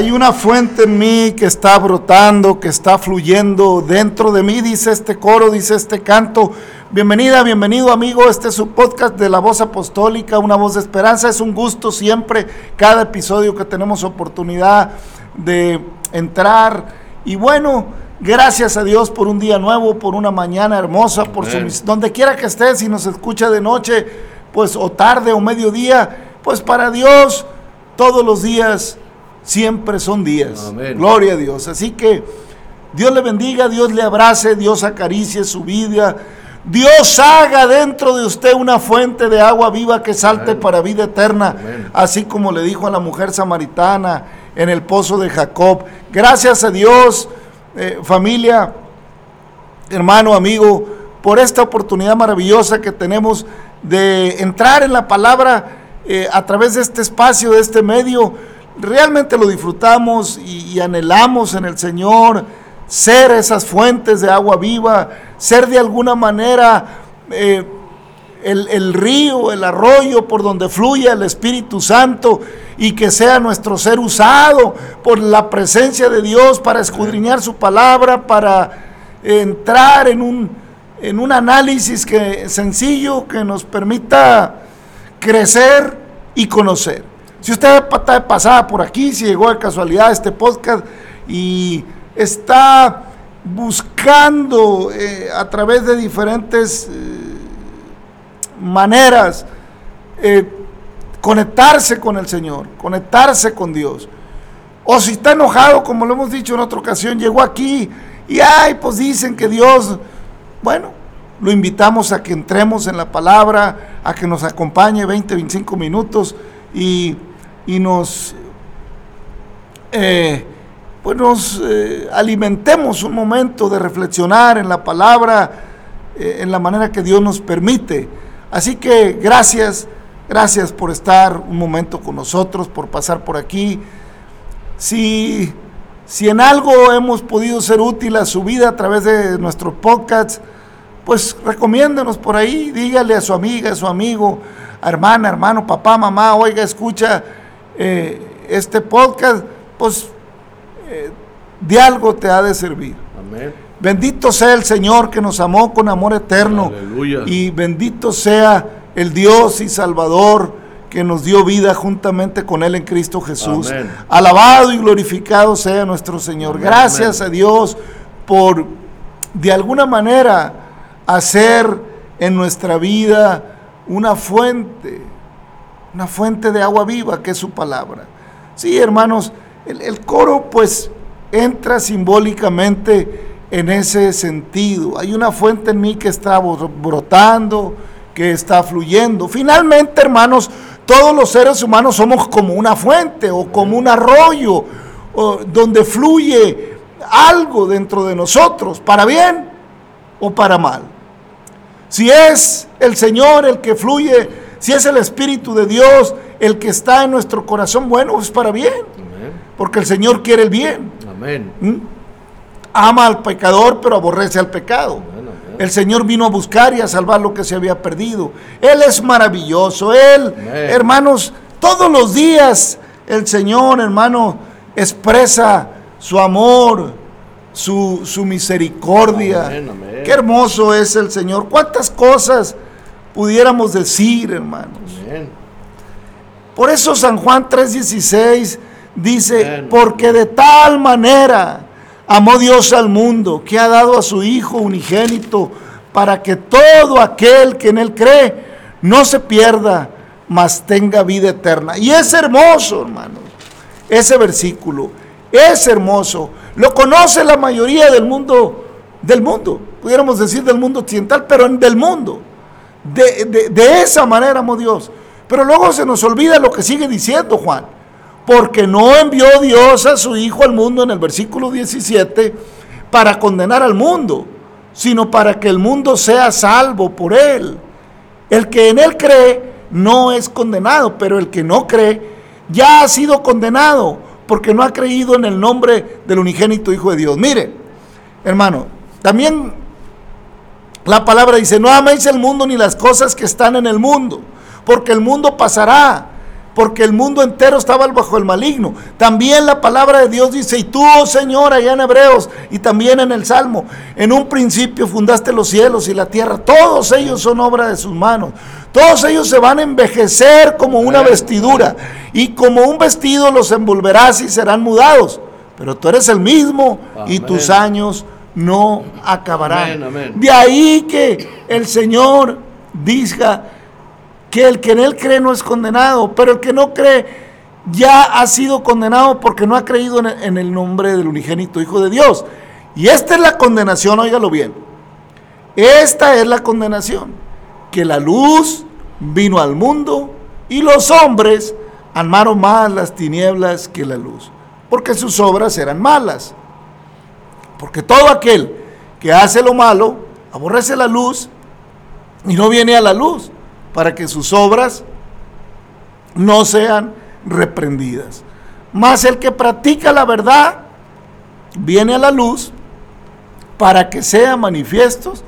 Hay una fuente en mí que está brotando, que está fluyendo dentro de mí, dice este coro, dice este canto. Bienvenida, bienvenido amigo, este es su podcast de la voz apostólica, una voz de esperanza. Es un gusto siempre, cada episodio que tenemos oportunidad de entrar. Y bueno, gracias a Dios por un día nuevo, por una mañana hermosa, por su, donde quiera que estés, si nos escucha de noche, pues o tarde o mediodía, pues para Dios todos los días siempre son días. Amén. Gloria a Dios. Así que Dios le bendiga, Dios le abrace, Dios acaricie su vida. Dios haga dentro de usted una fuente de agua viva que salte Amén. para vida eterna, Amén. así como le dijo a la mujer samaritana en el pozo de Jacob. Gracias a Dios, eh, familia, hermano, amigo, por esta oportunidad maravillosa que tenemos de entrar en la palabra eh, a través de este espacio, de este medio. Realmente lo disfrutamos y, y anhelamos en el Señor ser esas fuentes de agua viva, ser de alguna manera eh, el, el río, el arroyo por donde fluye el Espíritu Santo y que sea nuestro ser usado por la presencia de Dios para escudriñar su palabra, para entrar en un, en un análisis que, sencillo que nos permita crecer y conocer. Si usted está de pasada por aquí, si llegó de casualidad a este podcast y está buscando eh, a través de diferentes eh, maneras eh, conectarse con el Señor, conectarse con Dios. O si está enojado, como lo hemos dicho en otra ocasión, llegó aquí y ay, pues dicen que Dios, bueno, lo invitamos a que entremos en la palabra, a que nos acompañe 20, 25 minutos y, y nos, eh, pues nos eh, alimentemos un momento de reflexionar en la palabra, eh, en la manera que Dios nos permite. Así que gracias, gracias por estar un momento con nosotros, por pasar por aquí. Si, si en algo hemos podido ser útil a su vida a través de nuestro podcast, pues recomiéndenos por ahí, dígale a su amiga, a su amigo, hermana, hermano, papá, mamá, oiga, escucha eh, este podcast, pues eh, de algo te ha de servir. Amén. Bendito sea el Señor que nos amó con amor eterno. Aleluya. Y bendito sea el Dios y Salvador que nos dio vida juntamente con Él en Cristo Jesús. Amén. Alabado y glorificado sea nuestro Señor. Amén, Gracias amén. a Dios por de alguna manera hacer en nuestra vida una fuente, una fuente de agua viva que es su palabra. Sí, hermanos, el, coro pues entra simbólicamente en ese sentido. Hay una fuente en mí que está bro- brotando, que está fluyendo. Finalmente, hermanos, todos los seres humanos somos como una fuente o como un arroyo donde fluye algo dentro de nosotros, para bien o para mal. Si es el Señor el que fluye, si es el Espíritu de Dios el que está en nuestro corazón, bueno, es para bien, Amén. porque el Señor quiere el bien. Amén. ¿Mm? ama al pecador, pero aborrece al pecado. El Señor vino a buscar y a salvar lo que se había perdido. Él es maravilloso. Él, hermanos, todos los días el Señor, hermano, expresa su amor, su, misericordia. Qué hermoso es el Señor. ¿Cuántas cosas pudiéramos decir, hermanos? Por eso San Juan 3:16 dice, porque de tal manera amó Dios al mundo que ha dado a su Hijo unigénito para que todo aquel que en Él cree no se pierda, mas tenga vida eterna. Y es hermoso, hermanos, ese versículo. Es hermoso. Lo conoce la mayoría del mundo, del mundo, pudiéramos decir del mundo occidental, pero del mundo. De, de esa manera amó Dios. Pero luego se nos olvida lo que sigue diciendo Juan. Porque no envió Dios a su Hijo al mundo en el versículo 17 para condenar al mundo, sino para que el mundo sea salvo por él. El que en él cree no es condenado, pero el que no cree ya ha sido condenado porque no ha creído en el nombre del unigénito Hijo de Dios. Mire, hermano, también la palabra dice, no améis el mundo ni las cosas que están en el mundo, porque el mundo pasará, porque el mundo entero estaba bajo el maligno. También la palabra de Dios dice, y tú, oh Señor, allá en Hebreos, y también en el Salmo, en un principio fundaste los cielos y la tierra, todos ellos son obra de sus manos. Todos ellos se van a envejecer como una vestidura y como un vestido los envolverás y serán mudados. Pero tú eres el mismo y tus años no acabarán. De ahí que el Señor diga que el que en él cree no es condenado, pero el que no cree ya ha sido condenado porque no ha creído en el nombre del unigénito Hijo de Dios. Y esta es la condenación, óigalo bien. Esta es la condenación que la luz vino al mundo y los hombres amaron más las tinieblas que la luz, porque sus obras eran malas. Porque todo aquel que hace lo malo aborrece la luz y no viene a la luz para que sus obras no sean reprendidas. Mas el que practica la verdad viene a la luz para que sean manifiestos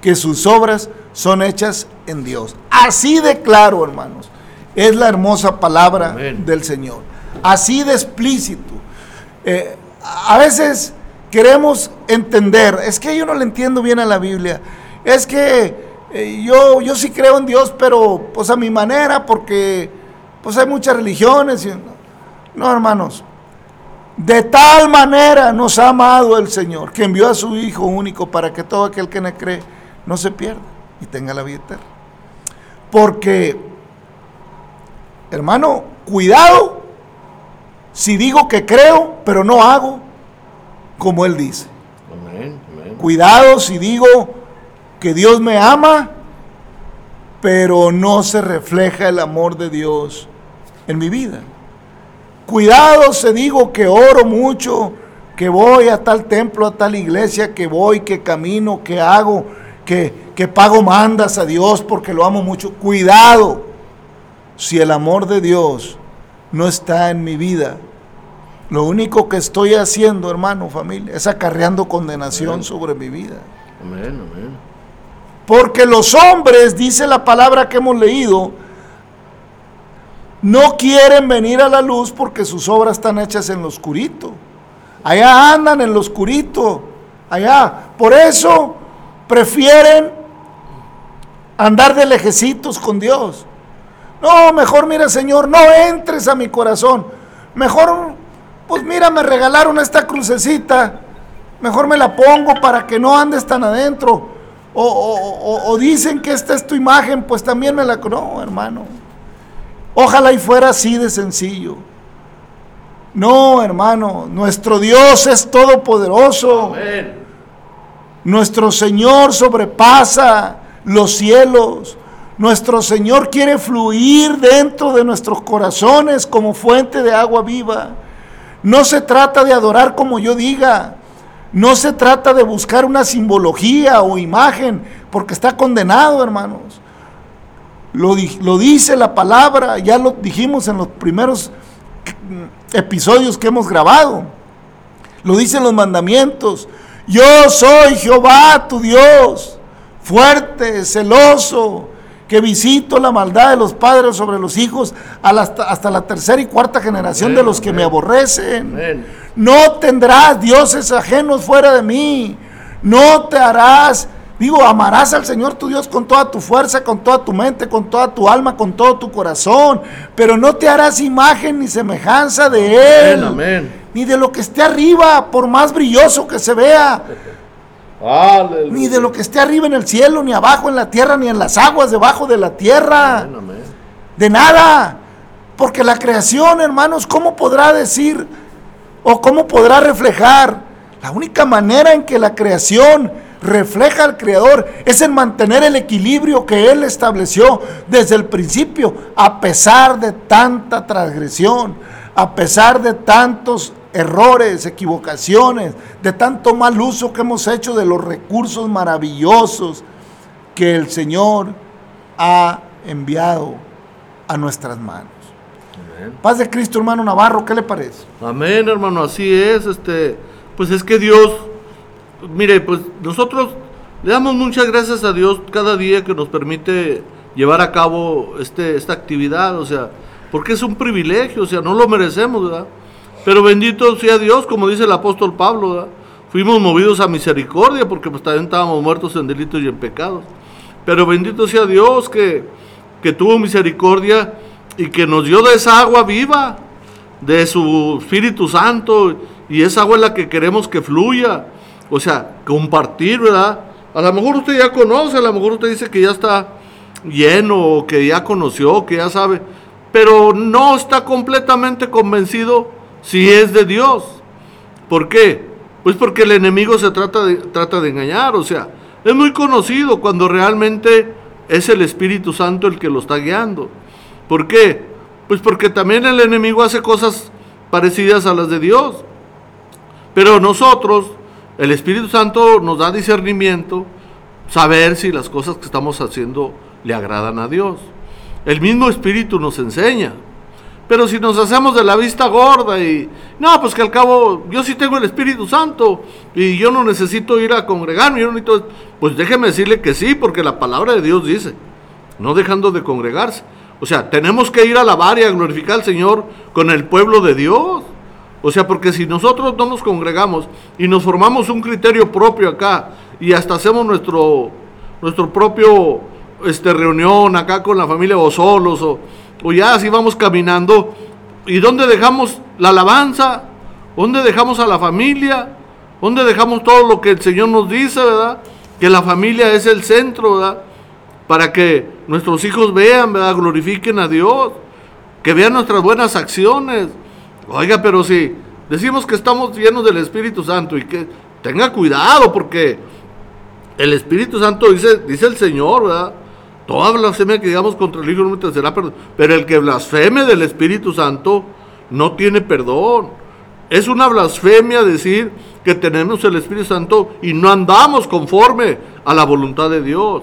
que sus obras son hechas en Dios. Así de claro, hermanos, es la hermosa palabra del Señor. Así de explícito. Eh, a veces queremos entender, es que yo no le entiendo bien a la Biblia, es que eh, yo, yo sí creo en Dios, pero pues a mi manera, porque pues hay muchas religiones. no, hermanos, de tal manera nos ha amado el Señor, que envió a su Hijo único para que todo aquel que le cree no se pierda y tenga la vida eterna. Porque, hermano, cuidado si digo que creo, pero no hago como Él dice. Cuidado si digo que Dios me ama, pero no se refleja el amor de Dios en mi vida. Cuidado si digo que oro mucho, que voy a tal templo, a tal iglesia, que voy, que camino, que hago, que, pago mandas a Dios porque lo amo mucho. Cuidado si el amor de Dios no está en mi vida. Lo único que estoy haciendo, hermano, familia, es acarreando condenación sobre mi vida. Amén, amén. Porque los hombres, dice la palabra que hemos leído, no quieren venir a la luz porque sus obras están hechas en lo oscurito. Allá andan en lo oscurito. Allá. Por eso prefieren andar de lejecitos con Dios. No, mejor mira Señor, no entres a mi corazón. Mejor, pues mira, me regalaron esta crucecita. Mejor me la pongo para que no andes tan adentro. O, dicen que esta es tu imagen, pues también me la... No, hermano. Ojalá y fuera así de sencillo. No, hermano, nuestro Dios es todopoderoso. Amén. Nuestro Señor sobrepasa los cielos. Nuestro Señor quiere fluir dentro de nuestros corazones como fuente de agua viva. No se trata de adorar como yo diga. No se trata de buscar una simbología o imagen, porque está condenado, hermanos. Lo, dice la palabra, ya lo dijimos en los primeros episodios que hemos grabado. Lo dicen los mandamientos. Yo soy Jehová tu Dios, fuerte, celoso, que visito la maldad de los padres sobre los hijos hasta, la tercera y cuarta generación de los que me aborrecen. No tendrás dioses ajenos fuera de mí. No te harás, digo, amarás al Señor tu Dios con toda tu fuerza, con toda tu mente, con toda tu alma, con todo tu corazón. Pero no te harás imagen ni semejanza de Él. Ni de lo que esté arriba, por más brilloso que se vea ni de lo que esté arriba en el cielo, ni abajo en la tierra, ni en las aguas debajo de la tierra. De nada. Porque la creación, hermanos, ¿cómo podrá decir o cómo podrá reflejar? La única manera en que la creación refleja al Creador es en mantener el equilibrio que Él estableció desde el principio, a pesar de tanta transgresión, a pesar de tantos errores, equivocaciones, de tanto mal uso que hemos hecho de los recursos maravillosos que el Señor ha enviado a nuestras manos. Paz de Cristo, hermano Navarro, ¿qué le parece? Amén, hermano, así es. Este, pues es que Dios, mire, pues nosotros le damos muchas gracias a Dios cada día que nos permite llevar a cabo este, esta actividad, o sea, porque es un privilegio, o sea, no lo merecemos, ¿verdad? Pero bendito sea Dios, como dice el apóstol Pablo, fuimos movidos a misericordia porque pues también estábamos muertos en delitos y en pecados. Pero bendito sea Dios que, que tuvo misericordia y que nos dio de esa agua viva, de su Espíritu Santo, y esa agua es la que queremos que fluya. O sea, compartir, ¿verdad? A lo mejor usted ya conoce, a lo mejor usted dice que ya está lleno, que ya conoció, que ya sabe, pero no está completamente convencido si es de Dios. ¿Por qué? Pues porque el enemigo se trata de, trata de engañar, o sea, es muy conocido cuando realmente es el Espíritu Santo el que lo está guiando. ¿Por qué? Pues porque también el enemigo hace cosas parecidas a las de Dios. Pero nosotros, el Espíritu Santo nos da discernimiento, saber si las cosas que estamos haciendo le agradan a Dios. El mismo Espíritu nos enseña. Pero si nos hacemos de la vista gorda y no, pues que al cabo yo sí tengo el Espíritu Santo y yo no necesito ir a congregarme, yo no necesito, pues déjeme decirle que sí, porque la palabra de Dios dice, no dejando de congregarse. O sea, tenemos que ir a alabar y a glorificar al Señor con el pueblo de Dios. O sea, porque si nosotros no nos congregamos y nos formamos un criterio propio acá y hasta hacemos nuestro, nuestro propio este, reunión acá con la familia o solos o o ya así vamos caminando. ¿Y dónde dejamos la alabanza? ¿Dónde dejamos a la familia? ¿Dónde dejamos todo lo que el Señor nos dice, verdad? Que la familia es el centro, ¿verdad? Para que nuestros hijos vean, ¿verdad? Glorifiquen a Dios. Que vean nuestras buenas acciones. Oiga, pero si decimos que estamos llenos del Espíritu Santo y que tenga cuidado porque el Espíritu Santo dice, dice el Señor, ¿verdad? Toda blasfemia que digamos contra el Hijo no será perdón. Pero el que blasfeme del Espíritu Santo no tiene perdón. Es una blasfemia decir que tenemos el Espíritu Santo y no andamos conforme a la voluntad de Dios.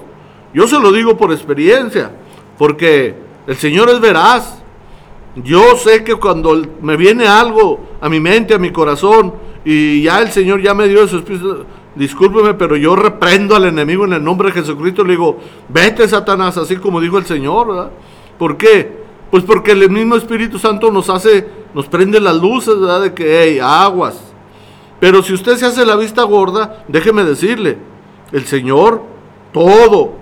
Yo se lo digo por experiencia, porque el Señor es veraz. Yo sé que cuando me viene algo a mi mente, a mi corazón, y ya el Señor ya me dio su Espíritu, discúlpeme, pero yo reprendo al enemigo en el nombre de Jesucristo. Le digo, vete Satanás, así como dijo el Señor, ¿verdad? ¿Por qué? Pues porque el mismo Espíritu Santo nos hace, nos prende las luces, ¿verdad? De que, hey, aguas. Pero si usted se hace la vista gorda, déjeme decirle, el Señor todo,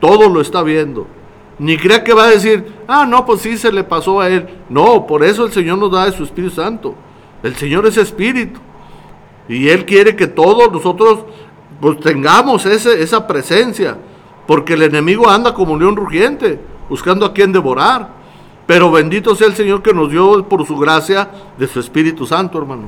todo lo está viendo. Ni crea que va a decir, ah, no, pues sí se le pasó a él. No, por eso el Señor nos da de su Espíritu Santo. El Señor es Espíritu. Y Él quiere que todos nosotros pues, tengamos ese, esa presencia, porque el enemigo anda como un león rugiente, buscando a quien devorar. Pero bendito sea el Señor que nos dio por su gracia de su Espíritu Santo, hermano.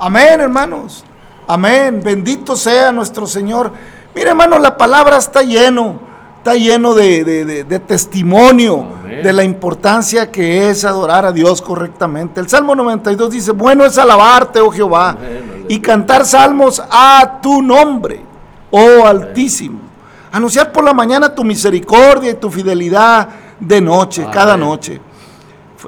Amén, hermanos. Amén. Bendito sea nuestro Señor. Mire, hermano, la palabra está lleno está lleno de, testimonio de la importancia que es adorar a Dios correctamente. El Salmo 92 dice, bueno es alabarte, oh Jehová, y cantar salmos a tu nombre, oh Altísimo. Anunciar por la mañana tu misericordia y tu fidelidad de noche, cada noche.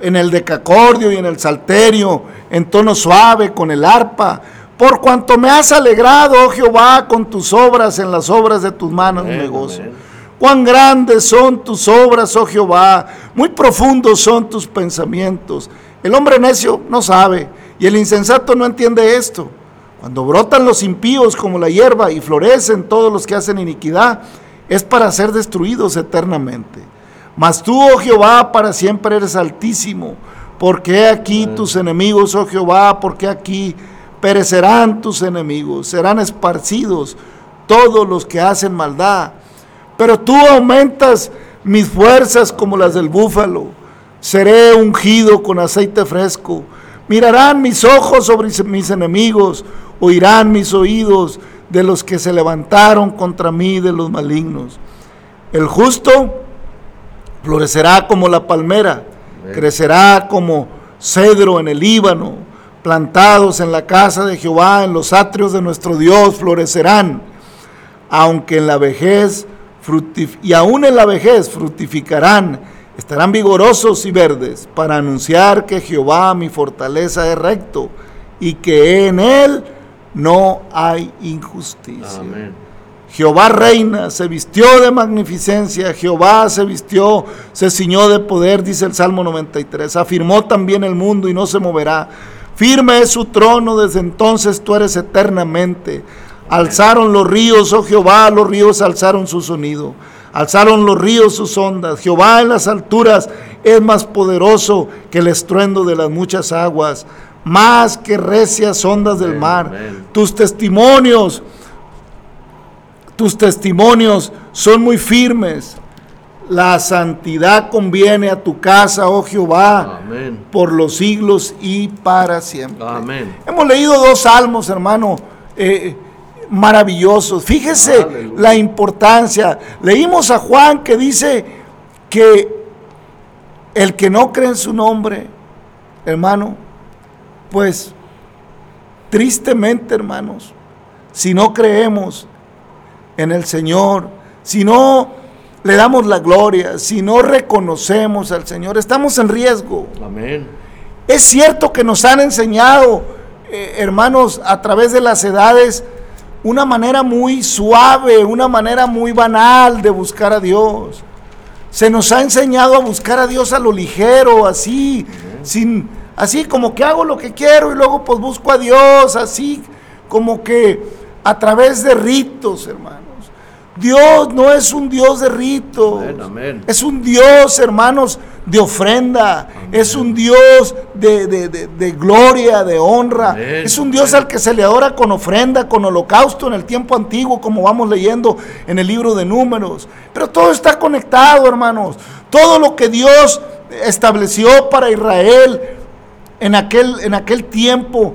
En el decacordio y en el salterio, en tono suave, con el arpa Por cuanto me has alegrado, oh Jehová, con tus obras, en las obras de tus manos me gozo. Cuán grandes son tus obras, oh Jehová, muy profundos son tus pensamientos. El hombre necio no sabe y el insensato no entiende esto. Cuando brotan los impíos como la hierba y florecen todos los que hacen iniquidad, es para ser destruidos eternamente. Mas tú, oh Jehová, para siempre eres altísimo, porque aquí tus enemigos, oh Jehová, porque aquí perecerán tus enemigos, serán esparcidos todos los que hacen maldad. Pero tú aumentas mis fuerzas como las del búfalo. Seré ungido con aceite fresco. Mirarán mis ojos sobre mis enemigos, oirán mis oídos de los que se levantaron contra mí, de los malignos. El justo florecerá como la palmera, crecerá como cedro en el Líbano, plantados en la casa de Jehová, en los atrios de nuestro Dios, florecerán, aunque en la vejez fructif- y aún en la vejez fructificarán, estarán vigorosos y verdes, para anunciar que Jehová mi fortaleza es recto y que en él no hay injusticia. Amén. Jehová reina, se vistió de magnificencia, Jehová se vistió, se ciñó de poder, dice el Salmo 93. Afirmó también el mundo y no se moverá. Firme es su trono, desde entonces tú eres eternamente. Alzaron los ríos, oh Jehová, los ríos alzaron su sonido. Alzaron los ríos sus ondas. Jehová en las alturas es más poderoso que el estruendo de las muchas aguas, más que recias ondas del mar. Tus testimonios tus testimonios son muy firmes. La santidad conviene a tu casa, oh Jehová, Amén. por los siglos y para siempre. Amén. Hemos leído dos salmos, hermano, eh, maravillosos. Fíjese Aleluya. la importancia. Leímos a Juan que dice que el que no cree en su nombre, hermano, pues tristemente, hermanos, si no creemos en el Señor, si no le damos la gloria, si no reconocemos al Señor, estamos en riesgo. Amén. Es cierto que nos han enseñado, eh, hermanos, a través de las edades, una manera muy suave, una manera muy banal de buscar a Dios. Se nos ha enseñado a buscar a Dios a lo ligero, así, sin, así como que hago lo que quiero y luego pues busco a Dios, así como que a través de ritos, hermanos. Dios no es un Dios de. Amén, amén. Es un Dios, hermanos, de ofrenda. Es un Dios de, de- de- de gloria, de honra. Es un Dios al que se le adora con ofrenda, con holocausto en el tiempo antiguo, como vamos leyendo en el libro de números. Pero todo está conectado, hermanos. Todo lo que Dios estableció para Israel en aquel, en aquel tiempo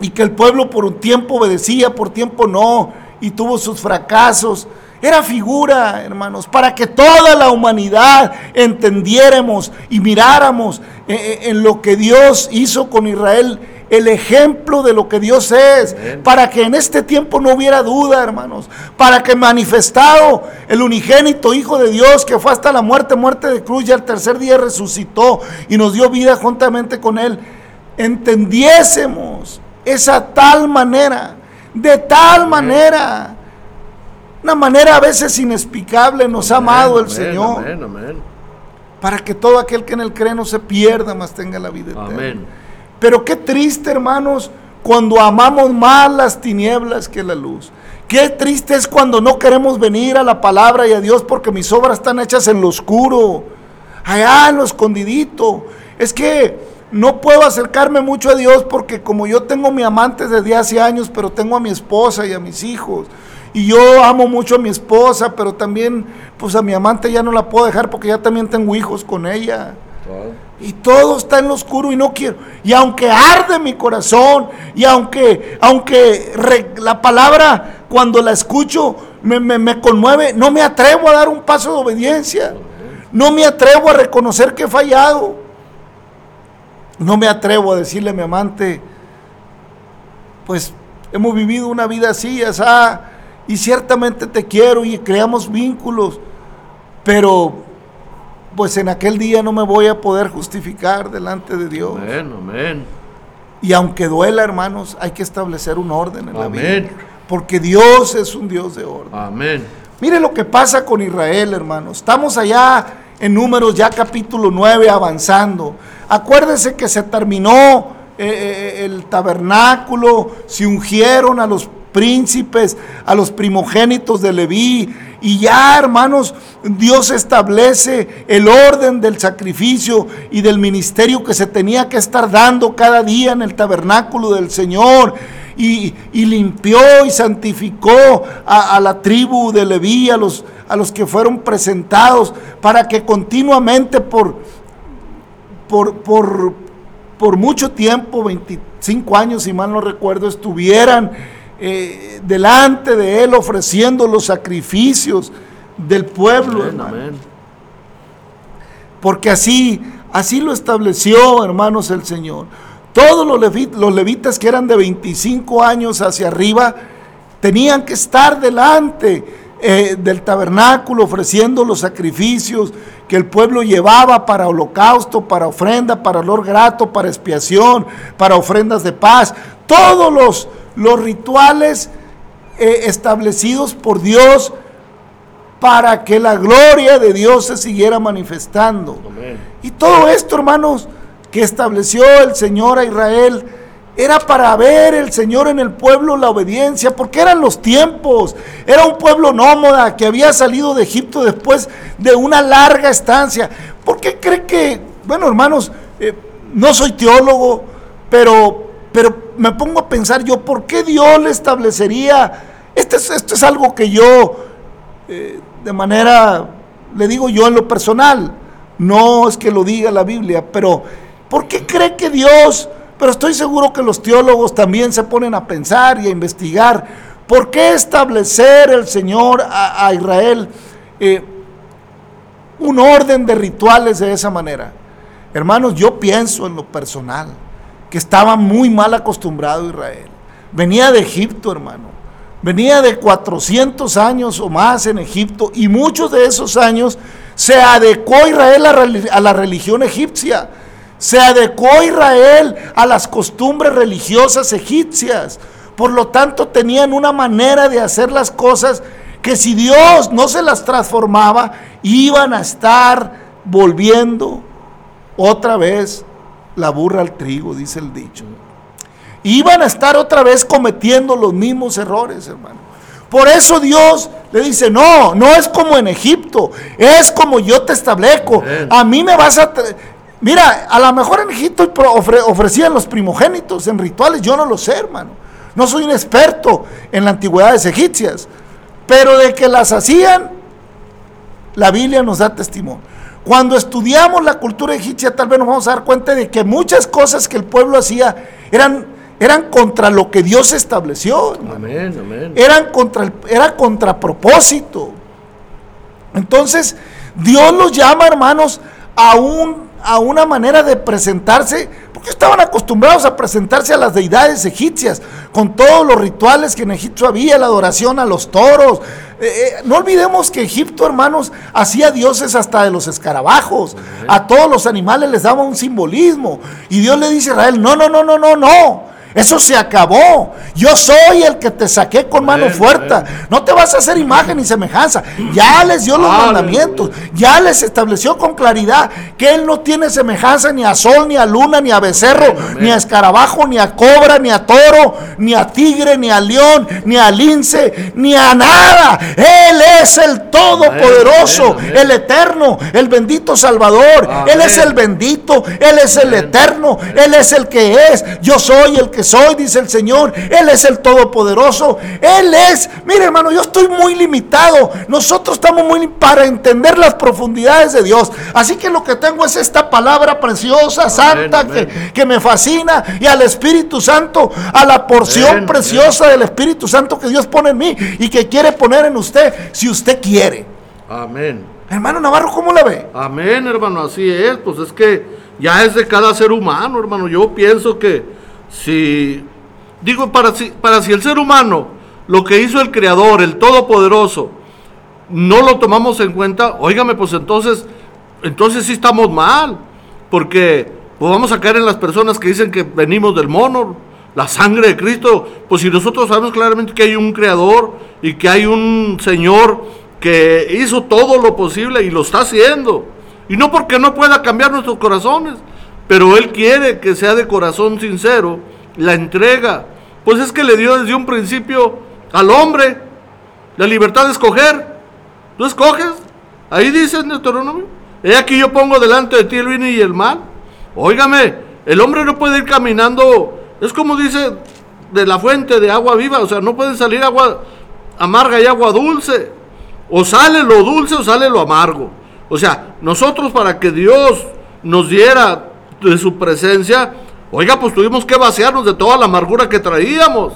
y que el pueblo por un tiempo obedecía, por tiempo no, y tuvo sus fracasos. Era figura, hermanos, para que toda la humanidad entendiéramos y miráramos eh, eh, en lo que Dios hizo con Israel, el ejemplo de lo que Dios es, para que en este tiempo no hubiera duda, hermanos, para que manifestado el unigénito Hijo de Dios, que fue hasta la muerte, muerte de cruz, y al tercer día resucitó y nos dio vida juntamente con Él, entendiésemos esa tal manera, de tal manera, una manera a veces inexplicable nos ha amado el Amén, Señor, Amén, para que todo aquel que en Él cree no se pierda, mas tenga la vida eterna. Pero qué triste, hermanos, cuando amamos más las tinieblas que la luz. Qué triste es cuando no queremos venir a la palabra y a Dios porque mis obras están hechas en lo oscuro, allá en lo escondidito. Es que no puedo acercarme mucho a Dios porque como yo tengo mi amante desde hace años, pero tengo a mi esposa y a mis hijos. Y yo amo mucho a mi esposa, pero también pues a mi amante ya no la puedo dejar porque ya también tengo hijos con ella. Y todo está en lo oscuro y no quiero. Y aunque arde mi corazón, y aunque, aunque re- la palabra cuando la escucho me, me- me conmueve, no me atrevo a dar un paso de obediencia. No me atrevo a reconocer que he fallado. No me atrevo a decirle a mi amante, pues hemos vivido una vida así, y ciertamente te quiero y creamos vínculos, pero pues en aquel día no me voy a poder justificar delante de Dios. Amén, amén. Y aunque duela, hermanos, hay que establecer un orden en la vida. Porque Dios es un Dios de orden. Amén. Mire lo que pasa con Israel, hermanos. Estamos allá en números ya capítulo 9 avanzando. Acuérdense que se terminó eh, eh, el tabernáculo, se ungieron a los príncipes, a los primogénitos de Leví. Y ya, hermanos, Dios establece el orden del sacrificio y del ministerio que se tenía que estar dando cada día en el tabernáculo del Señor. Y, y limpió y santificó a, a la tribu de Leví, a los, a los que fueron presentados, para que continuamente por, por, por, por mucho tiempo, 25 años si mal no recuerdo, estuvieran eh, delante de Él ofreciendo los sacrificios del pueblo, amén. Porque así, así lo estableció, hermanos, el Señor. Todos los, levi- los levitas que eran de 25 años hacia arriba tenían que estar delante eh, del tabernáculo ofreciendo los sacrificios que el pueblo llevaba para holocausto, para ofrenda, para olor grato, para expiación, para ofrendas de paz. Todos los, los rituales eh, establecidos por Dios para que la gloria de Dios se siguiera manifestando. Amén. Y todo esto, hermanos, que estableció el Señor a Israel, era para ver el Señor en el pueblo la obediencia, porque eran los tiempos. Era un pueblo nómada que había salido de Egipto después de una larga estancia. ¿Por qué cree que, bueno, hermanos, eh, no soy teólogo, pero, pero me pongo a pensar yo, ¿por qué Dios le establecería? Esto es, esto es algo que yo eh, de manera, le digo yo en lo personal, no es que lo diga la Biblia, pero ¿por qué cree que Dios, pero estoy seguro que los teólogos también se ponen a pensar y a investigar, ¿por qué establecer el Señor a, Israel eh, un orden de rituales de esa manera? Hermanos, yo pienso en lo personal que estaba muy mal acostumbrado Israel. Venía de Egipto, hermano. Venía de 400 años o más en Egipto y muchos de esos años se adecuó Israel a la religión egipcia. Se adecuó Israel a las costumbres religiosas egipcias. Por lo tanto, tenían una manera de hacer las cosas que si Dios no se las transformaba, iban a estar volviendo otra vez la burra al trigo, dice el dicho. Iban a estar otra vez cometiendo los mismos errores, hermano. Por eso Dios le dice, no, no es como en Egipto, es como yo te establezco. A mí me vas a... Mira, a lo mejor en Egipto ofre- ofrecían los primogénitos en rituales, yo no lo sé, hermano. No soy un experto en las antigüedades egipcias, pero de que las hacían, la Biblia nos da testimonio. Cuando estudiamos la cultura egipcia, tal vez nos vamos a dar cuenta de que muchas cosas que el pueblo hacía eran, eran contra lo que Dios estableció. hermano. Amén, amén. Eran contra el, era contra propósito. Entonces, Dios los llama, hermanos, a, un, a una manera de presentarse, porque estaban acostumbrados a presentarse a las deidades egipcias, con todos los rituales que en Egipto había, la adoración a los toros. Eh, eh, no olvidemos que Egipto, hermanos, hacía dioses hasta de los escarabajos. A todos los animales les daba un simbolismo. Y Dios le dice a Israel, no, no, no, no, no, no. Eso se acabó. Yo soy el que te saqué con mano fuerte. No te vas a hacer imagen ni semejanza. Ya les dio los mandamientos. Ya les estableció con claridad que Él no tiene semejanza ni a sol, ni a luna, ni a becerro, ni a escarabajo, ni a cobra, ni a toro, ni a tigre, ni a león, ni a lince, ni a nada. Él es el Todopoderoso, el Eterno, el bendito Salvador. Él es el bendito, Él es el. Eterno, Él es el que es. Yo soy el que soy, dice el Señor. Él es el Todopoderoso. Él es. Mire, hermano, yo estoy muy limitado. Nosotros estamos muy para entender las profundidades de Dios. Así que lo que tengo es esta palabra preciosa, santa, amén. Que, que me fascina. Y al Espíritu Santo, a la porción Amén, preciosa del Espíritu Santo que Dios pone en mí y que quiere poner en usted, si usted quiere. Amén. Hermano Navarro, ¿cómo la ve? Amén, hermano, así es. Pues es que ya es de cada ser humano, hermano. Yo pienso que si, digo, para si, para si el ser humano, lo que hizo el Creador, el Todopoderoso, no lo tomamos en cuenta, óigame, pues entonces, entonces sí estamos mal. Porque pues vamos a caer en las personas que dicen que venimos del mono, la sangre de Cristo. Pues si nosotros sabemos claramente que hay un creador y que hay un Señor que hizo todo lo posible y lo está haciendo. Y no porque no pueda cambiar nuestros corazones, pero Él quiere que sea de corazón sincero la entrega. Pues es que le dio desde un principio al hombre la libertad de escoger. Tú escoges. Ahí dice en Deuteronomio. He aquí yo pongo delante de ti el bien y el mal. Óigame, el hombre no puede ir caminando. Es como dice de la fuente de agua viva. O sea, no puede salir agua amarga y agua dulce. O sale lo dulce o sale lo amargo. O sea, nosotros para que Dios nos diera de su presencia, oiga, pues tuvimos que vaciarnos de toda la amargura que traíamos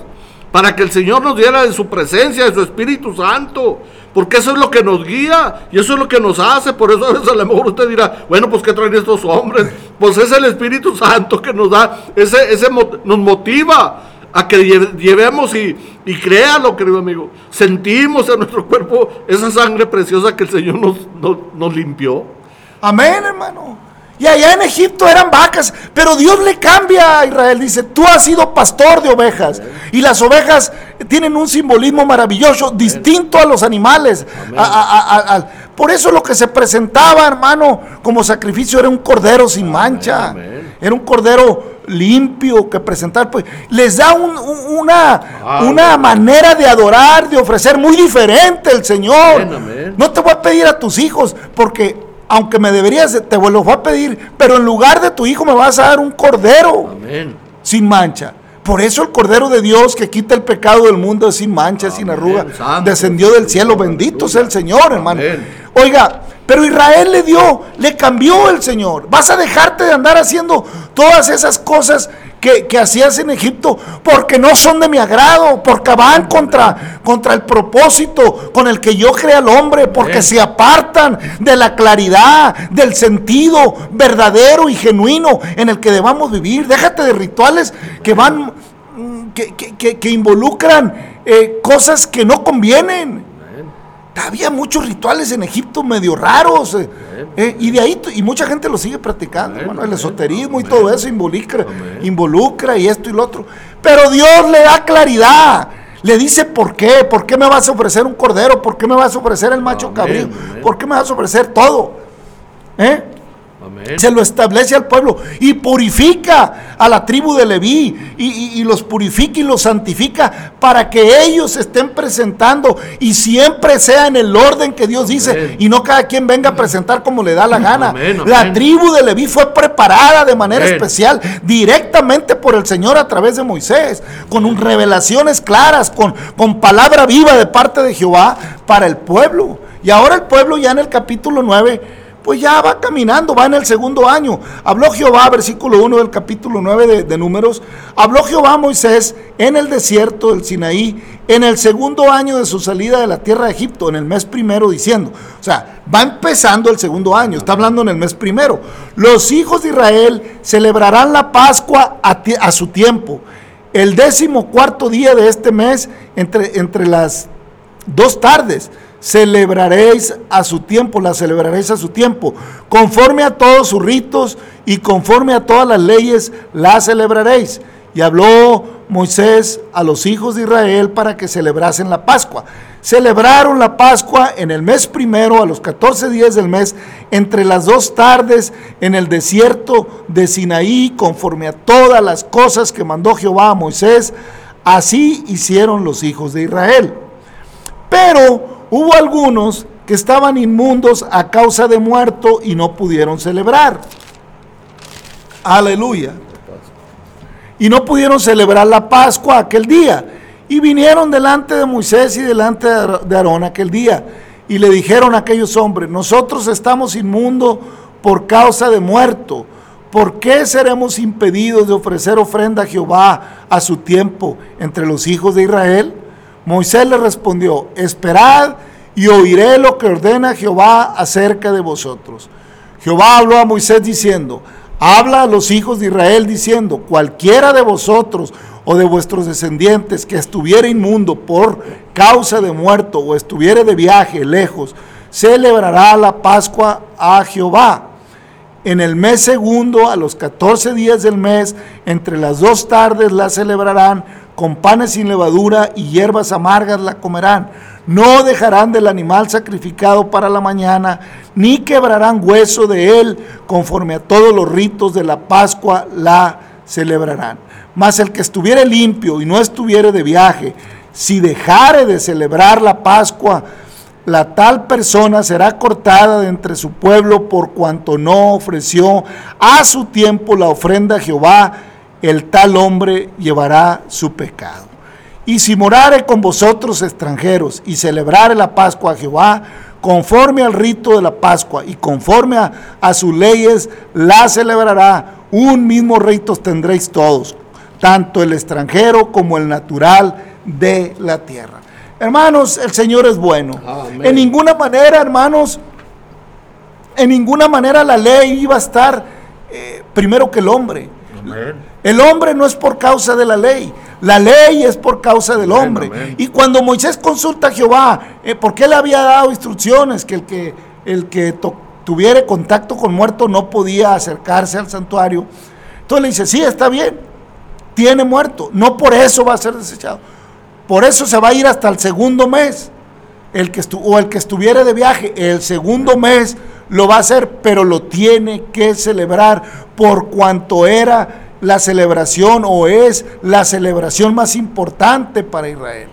para que el Señor nos diera de su presencia, de su Espíritu Santo, porque eso es lo que nos guía y eso es lo que nos hace. Por eso a veces a lo mejor usted dirá, bueno, pues ¿qué traen estos hombres? Pues es el Espíritu Santo que nos da, ese, ese nos motiva a que llevemos y, y créalo, querido amigo. Sentimos en nuestro cuerpo esa sangre preciosa que el Señor nos, nos, nos limpió. Amén, hermano. Y allá en Egipto eran vacas, pero Dios le cambia a Israel. Dice, tú has sido pastor de ovejas. Y las ovejas tienen un simbolismo maravilloso, distinto a los animales. por eso lo que se presentaba, hermano, como sacrificio era un cordero sin mancha. Era un cordero limpio que presentar. Pues les da una, una manera de adorar, de ofrecer muy diferente el Señor. No te voy a pedir a tus hijos porque aunque me deberías, te lo voy a pedir, pero en lugar de tu hijo me vas a dar un cordero Amén. sin mancha. Por eso el Cordero de Dios que quita el pecado del mundo sin mancha, sin arruga, descendió del cielo. Bendito sea el Señor, hermano. Oiga, pero Israel le dio, le cambió el Señor. Vas a dejarte de andar haciendo todas esas cosas que, hacías en Egipto porque no son de mi agrado, porque van contra, contra el propósito con el que yo creé al hombre, porque se apartan de la claridad, del sentido verdadero y genuino en el que debamos vivir. Déjate de rituales que van, mm, que, involucran eh, cosas que no convienen. Había muchos rituales en Egipto medio raros. Eh, eh, y de ahí, y mucha gente lo sigue practicando. el esoterismo y todo eso involucra, involucra y esto y lo otro. Pero Dios le da claridad. Le dice por qué, por qué me vas a ofrecer un cordero, por qué me vas a ofrecer el macho cabrío, por qué me vas a ofrecer todo. ¿Eh? Se lo establece al pueblo y purifica a la tribu de Leví y, los purifica y los santifica para que ellos estén presentando y siempre sea en el orden que Dios dice y no cada quien venga a presentar como le da la gana. La tribu de Leví fue preparada de manera especial directamente por el Señor a través de Moisés, con un, revelaciones claras, con, con palabra viva de parte de Jehová para el pueblo. Y ahora el pueblo ya en el capítulo 9 pues ya va caminando, va en el segundo año. Habló Jehová, versículo 1 del capítulo 9 de, Números, habló Jehová a Moisés en el desierto del Sinaí, en el segundo año de su salida de la tierra de Egipto, en el mes primero, diciendo, o sea, va empezando el segundo año, está hablando en el mes primero. Los hijos de Israel celebrarán la Pascua a, su tiempo. El décimo cuarto día de este mes, entre, entre las dos tardes celebraréis a su tiempo, la celebraréis a su tiempo, conforme a todos sus ritos y conforme a todas las leyes, la celebraréis. Y habló Moisés a los hijos de Israel para que celebrasen la Pascua. Celebraron la Pascua en el mes primero, a los 14 días del mes, entre las dos tardes, en el desierto de Sinaí, conforme a todas las cosas que mandó Jehová a Moisés. Así hicieron los hijos de Israel. Pero Hubo algunos que estaban inmundos a causa de muerto y no pudieron celebrar. Aleluya. Y no pudieron celebrar la Pascua aquel día. Y vinieron delante de Moisés y delante de Aarón aquel día. Y le dijeron a aquellos hombres, nosotros estamos inmundos por causa de muerto. ¿Por qué seremos impedidos de ofrecer ofrenda a Jehová a su tiempo entre los hijos de Israel? Moisés le respondió, esperad y oiré lo que ordena Jehová acerca de vosotros. Jehová habló a Moisés diciendo, habla a los hijos de Israel diciendo, cualquiera de vosotros o de vuestros descendientes que estuviera inmundo por causa de muerto o estuviera de viaje lejos, celebrará la Pascua a Jehová. En el mes segundo, a los 14 días del mes, entre las dos tardes la celebrarán, con panes sin levadura y hierbas amargas la comerán. No dejarán del animal sacrificado para la mañana, ni quebrarán hueso de él, conforme a todos los ritos de la Pascua la celebrarán. Mas el que estuviere limpio y no estuviere de viaje, si dejare de celebrar la Pascua, la tal persona será cortada de entre su pueblo por cuanto no ofreció a su tiempo la ofrenda a Jehová, el tal hombre llevará su pecado. Y si morare con vosotros extranjeros y celebrare la Pascua a Jehová, conforme al rito de la Pascua y conforme a, a sus leyes, la celebrará. Un mismo rito tendréis todos, tanto el extranjero como el natural de la tierra. Hermanos, el Señor es bueno. Amén. En ninguna manera, hermanos, en ninguna manera la ley iba a estar eh, primero que el hombre. Amén. El hombre no es por causa de la ley, la ley es por causa del hombre. amén. Y cuando Moisés consulta a Jehová, eh, porque él había dado instrucciones que el que, el que tuviera contacto con muerto no podía acercarse al santuario, entonces le dice, sí, está bien, tiene muerto, no por eso va a ser desechado, por eso se va a ir hasta el segundo mes. El que o el que estuviera de viaje, el segundo mes lo va a hacer, pero lo tiene que celebrar por cuanto era la celebración o es la celebración más importante para Israel.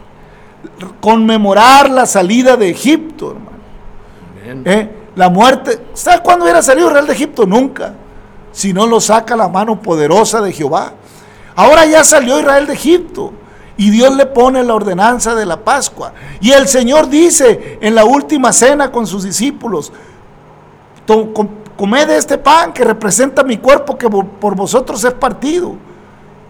Conmemorar la salida de Egipto, hermano. ¿Eh? La muerte. ¿Sabe cuándo hubiera salido Israel de Egipto? Nunca. Si no lo saca la mano poderosa de Jehová. Ahora ya salió Israel de Egipto. Y Dios le pone la ordenanza de la Pascua. Y el Señor dice en la última cena con sus discípulos, "To- com- comed de este pan que representa mi cuerpo que por vosotros es partido.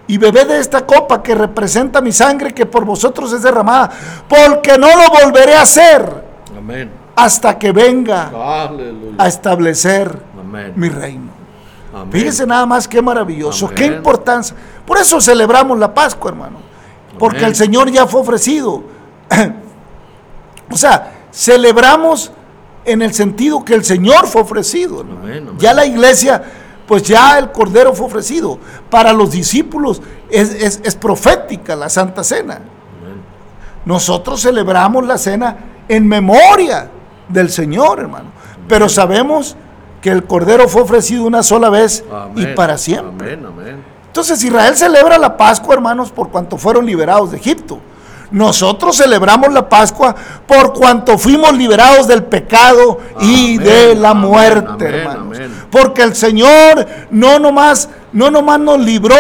Y bebed de esta copa que representa mi sangre que por vosotros es derramada. Porque no lo volveré a hacer Amén. hasta que venga Aleluya. a establecer Amén. mi reino. Amén. Fíjese nada más qué maravilloso, Amén. qué importancia. Por eso celebramos la Pascua, hermano. Porque el Señor ya fue ofrecido. o sea, celebramos en el sentido que el Señor fue ofrecido. hermano. Amén, amén. Ya la iglesia, pues ya el Cordero fue ofrecido. Para los discípulos es, es- es profética la Santa Cena. Amén. Nosotros celebramos la cena en memoria del Señor, hermano. Pero sabemos que el Cordero fue ofrecido una sola vez y para siempre. Entonces Israel celebra la Pascua, hermanos, por cuanto fueron liberados de Egipto. Nosotros celebramos la Pascua por cuanto fuimos liberados del pecado y de la muerte, amén, hermanos. amén. Porque el Señor no nomás, no nomás nos libró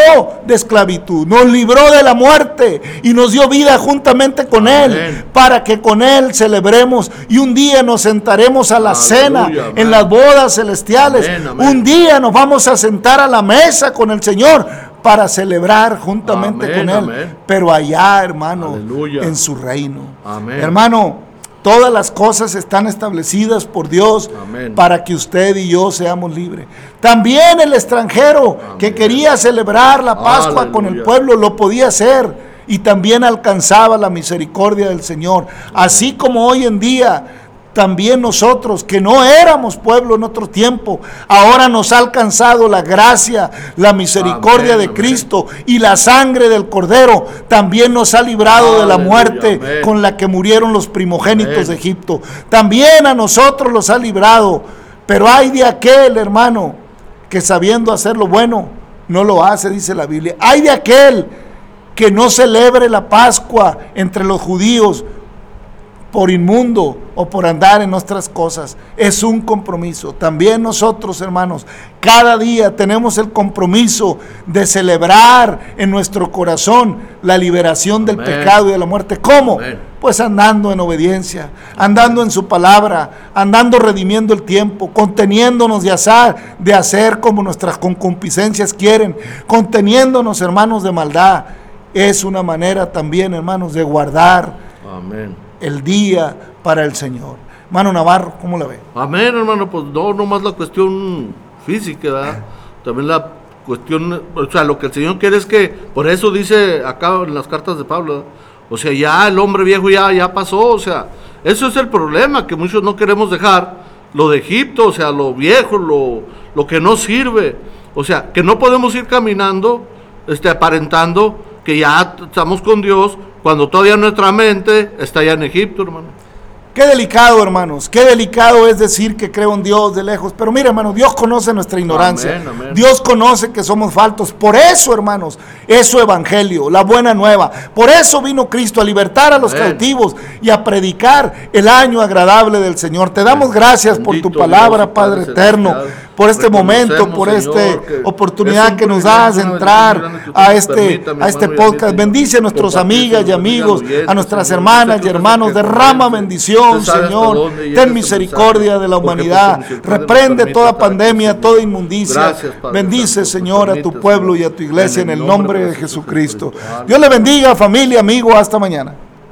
de esclavitud, nos libró de la muerte y nos dio vida juntamente con Él para que con Él celebremos y un día nos sentaremos a la Aleluya, cena en las bodas celestiales. Un día nos vamos a sentar a la mesa con el Señor para celebrar juntamente Amén, con Él. amén. Pero allá, hermano, Aleluya. en su reino. Amén. Hermano, todas las cosas están establecidas por Dios Amén. para que usted y yo seamos libres. También el extranjero que quería celebrar la Pascua con el pueblo lo podía hacer y también alcanzaba la misericordia del Señor. Así como hoy en día también nosotros que no éramos pueblo en otro tiempo, ahora nos ha alcanzado la gracia, la misericordia Amén, de amén. Cristo y la sangre del Cordero también nos ha librado de la muerte amén. con la que murieron los primogénitos de Egipto. También a nosotros los ha librado, pero hay de aquel hermano que sabiendo hacer lo bueno no lo hace, dice la Biblia. Hay de aquel que no celebre la Pascua entre los judíos por inmundo o por andar en nuestras cosas. Es un compromiso. También nosotros, hermanos, cada día tenemos el compromiso de celebrar en nuestro corazón la liberación del Amén. pecado y de la muerte. ¿Cómo? Amén. Pues andando en obediencia, andando en su palabra, andando redimiendo el tiempo, conteniéndonos de hacer, de hacer como nuestras concupiscencias quieren, conteniéndonos, hermanos, de maldad. Es una manera también, hermanos, de guardar Amén. El día para el Señor. Hermano Navarro, ¿cómo la ve? Amén, hermano, pues no nomás la cuestión física, ¿verdad? También la cuestión, o sea, lo que el Señor quiere es que, por eso dice acá en las cartas de Pablo, ¿verdad? o sea, ya el hombre viejo ya, ya pasó, o sea, eso es el problema, que muchos no queremos dejar lo de Egipto, o sea, lo viejo, lo, lo que no sirve. O sea, que no podemos ir caminando, este, aparentando que ya estamos con Dios cuando todavía nuestra mente está ya en Egipto, hermano. Qué delicado, hermanos. Qué delicado es decir que creo en Dios de lejos. Pero mira, hermano, Dios conoce nuestra ignorancia. Amén, amén. Dios conoce que somos faltos. Por eso, hermanos, es su evangelio, la buena nueva. Por eso vino Cristo a libertar a los Amén. cautivos y a predicar el año agradable del Señor. Te damos gracias por tu palabra, Dios, Padre Padre eterno, por este momento, por esta oportunidad que nos das de entrar que a este, a este podcast. Bendice a nuestros amigas y amigos, a nuestras hermanas y hermanos. Derrama bendición, Señor. Ten misericordia de la humanidad. nos Reprende toda pandemia, toda inmundicia. Bendice, Señor, a tu pueblo y a tu iglesia en el nombre de. Jesucristo. Dios le bendiga, familia, amigo. Hasta mañana.